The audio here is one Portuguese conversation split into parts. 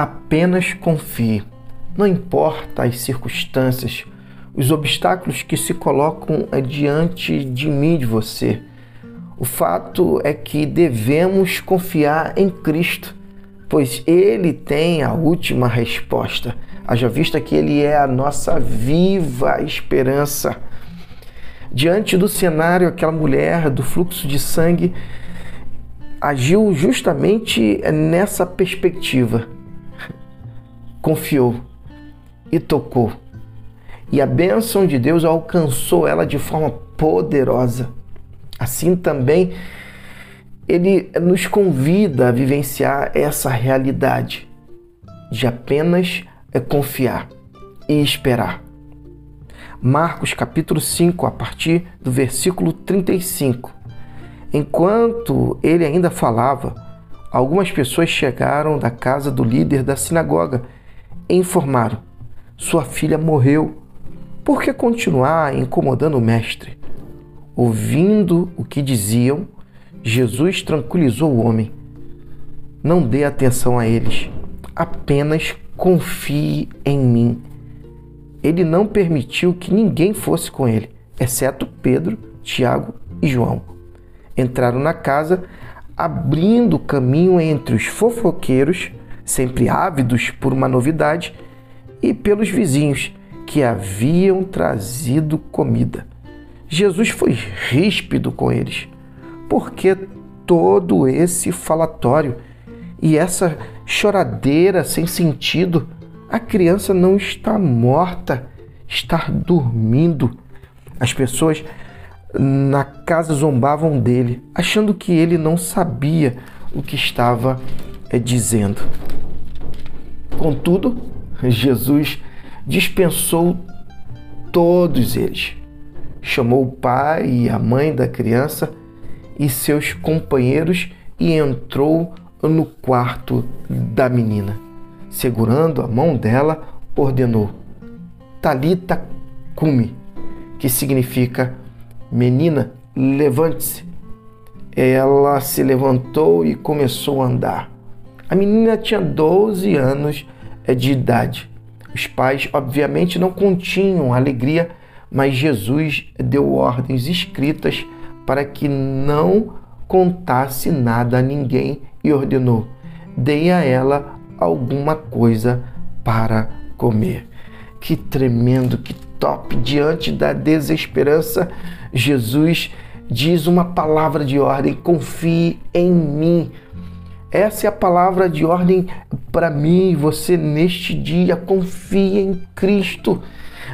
apenas confie. Não importa as circunstâncias, os obstáculos que se colocam diante de mim, de você. O fato é que devemos confiar em Cristo, pois Ele tem a última resposta. Haja vista que Ele é a nossa viva esperança. Diante do cenário, aquela mulher do fluxo de sangue agiu justamente nessa perspectiva. Confiou e tocou. E a bênção de Deus alcançou ela de forma poderosa. Assim também, ele nos convida a vivenciar essa realidade de apenas confiar e esperar. Marcos capítulo 5, a partir do versículo 35. Enquanto ele ainda falava, algumas pessoas chegaram da casa do líder da sinagoga informaram: Sua filha morreu. Por que continuar incomodando o mestre? Ouvindo o que diziam, Jesus tranquilizou o homem. Não dê atenção a eles, apenas confie em mim. Ele não permitiu que ninguém fosse com ele, exceto Pedro, Tiago e João. Entraram na casa, abrindo caminho entre os fofoqueiros, sempre ávidos por uma novidade, e pelos vizinhos que haviam trazido comida. Jesus foi ríspido com eles. Porque todo esse falatório e essa choradeira sem sentido? A criança não está morta, está dormindo. As pessoas na casa zombavam dele, achando que ele não sabia o que estava é, dizendo. Contudo, Jesus dispensou todos eles. Chamou o pai e a mãe da criança e seus companheiros e entrou no quarto da menina. Segurando a mão dela, ordenou: Talita cumi, que significa menina, levante-se. Ela se levantou e começou a andar. A menina tinha 12 anos de idade. Os pais, obviamente, não continham alegria, mas Jesus deu ordens escritas para que não contasse nada a ninguém e ordenou: dei a ela alguma coisa para comer. Que tremendo, que top! Diante da desesperança, Jesus diz uma palavra de ordem: confie em mim. Essa é a palavra de ordem para mim e você neste dia. Confie em Cristo.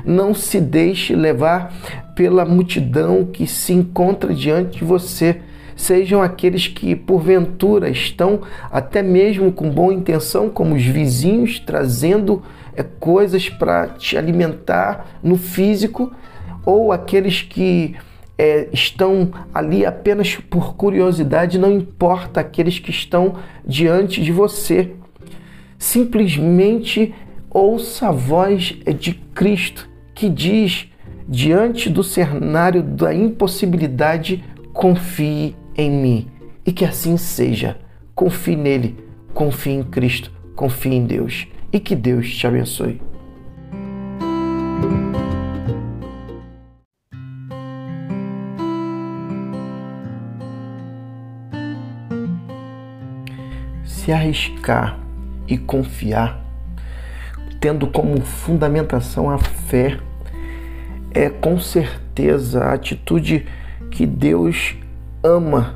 Não se deixe levar pela multidão que se encontra diante de você. Sejam aqueles que, porventura, estão até mesmo com boa intenção, como os vizinhos, trazendo é, coisas para te alimentar no físico, ou aqueles que é, estão ali apenas por curiosidade, não importa aqueles que estão diante de você. Simplesmente ouça a voz de Cristo que diz, diante do cenário da impossibilidade, confie em mim. E que assim seja. Confie nele, confie em Cristo, confie em Deus. E que Deus te abençoe. Se arriscar e confiar, tendo como fundamentação a fé, é com certeza a atitude que Deus ama.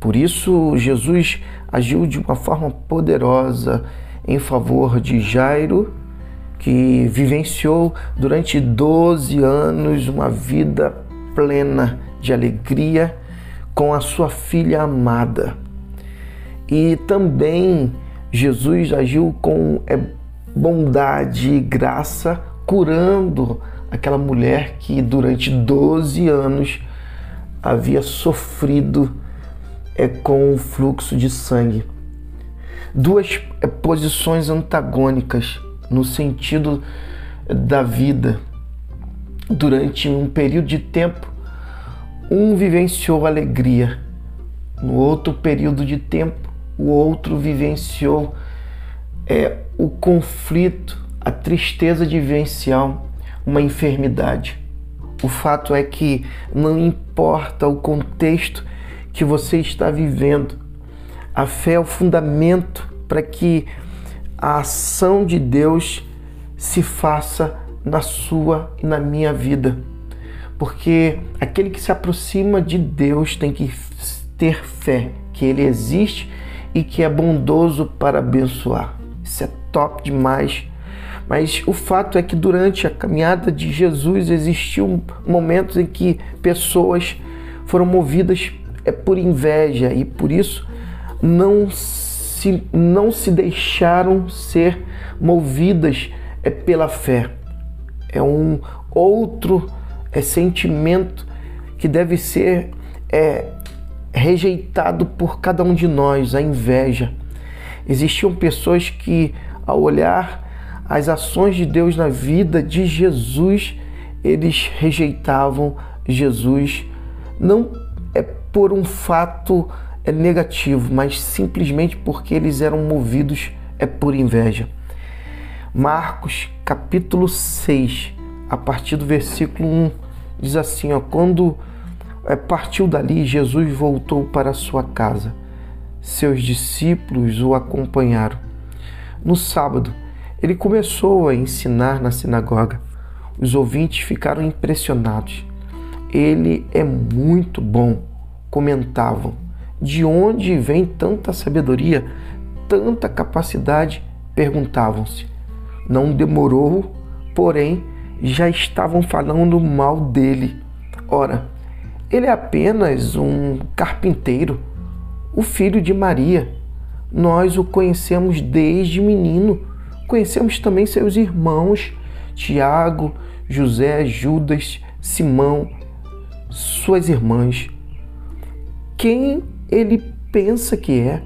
Por isso, Jesus agiu de uma forma poderosa em favor de Jairo, que vivenciou durante 12 anos uma vida plena de alegria com a sua filha amada. E também Jesus agiu com é, bondade e graça, curando aquela mulher que durante 12 anos havia sofrido é, com o fluxo de sangue. Duas é, posições antagônicas no sentido da vida. Durante um período de tempo, um vivenciou alegria, no outro período de tempo, o outro vivenciou é o conflito, a tristeza de vivenciar uma enfermidade. O fato é que não importa o contexto que você está vivendo, a fé é o fundamento para que a ação de Deus se faça na sua e na minha vida. Porque aquele que se aproxima de Deus tem que ter fé que Ele existe e que é bondoso para abençoar. Isso é top demais. Mas o fato é que durante a caminhada de Jesus existiu momentos em que pessoas foram movidas é, por inveja e por isso não se, não se deixaram ser movidas é, pela fé. É um outro é, sentimento que deve ser é, rejeitado por cada um de nós, a inveja. Existiam pessoas que, ao olhar as ações de Deus na vida de Jesus, eles rejeitavam Jesus, não é por um fato é negativo, mas simplesmente porque eles eram movidos é por inveja. Marcos capítulo 6, a partir do versículo 1, diz assim: ó, quando partiu dali, Jesus voltou para sua casa. Seus discípulos o acompanharam. No sábado, ele começou a ensinar na sinagoga. Os ouvintes ficaram impressionados. Ele é muito bom, comentavam. De onde vem tanta sabedoria, tanta capacidade? Perguntavam-se. Não demorou, porém, já estavam falando mal dele. Ora, ele é apenas um carpinteiro, o filho de Maria. Nós o conhecemos desde menino. Conhecemos também seus irmãos, Tiago, José, Judas, Simão, suas irmãs. Quem ele pensa que é?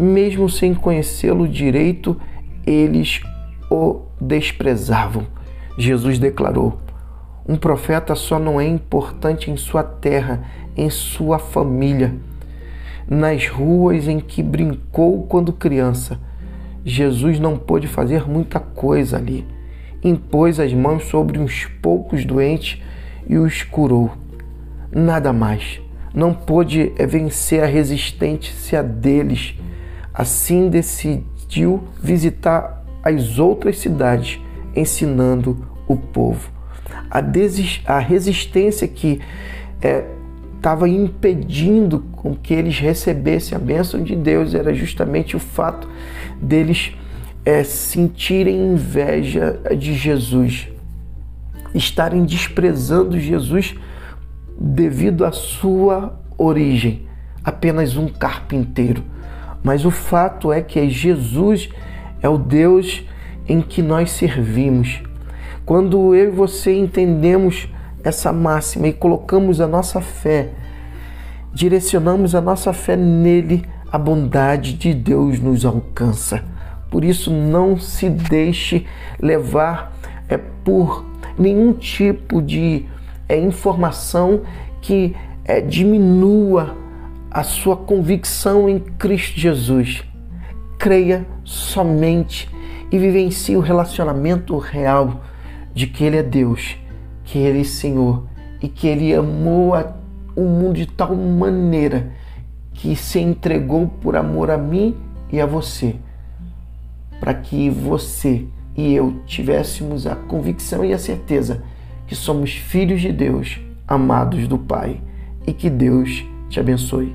Mesmo sem conhecê-lo direito, eles o desprezavam. Jesus declarou: Um profeta só não é importante em sua terra, em sua família, nas ruas em que brincou quando criança. Jesus não pôde fazer muita coisa ali. Impôs as mãos sobre uns poucos doentes e os curou. Nada mais. Não pôde vencer a resistência deles. Assim decidiu visitar as outras cidades, ensinando o povo. A, a resistência que estava é, impedindo com que eles recebessem a bênção de Deus era justamente o fato deles é, sentirem inveja de Jesus, estarem desprezando Jesus devido à sua origem, apenas um carpinteiro. Mas o fato é que Jesus é o Deus em que nós servimos. Quando eu e você entendemos essa máxima e colocamos a nossa fé, direcionamos a nossa fé nele, a bondade de Deus nos alcança. Por isso, não se deixe levar é, por nenhum tipo de é, informação que é, diminua a sua convicção em Cristo Jesus creia somente e vivencie o relacionamento real de que Ele é Deus, que Ele é Senhor e que Ele amou o mundo de tal maneira que se entregou por amor a mim e a você, para que você e eu tivéssemos a convicção e a certeza que somos filhos de Deus, amados do Pai, e que Deus te abençoe.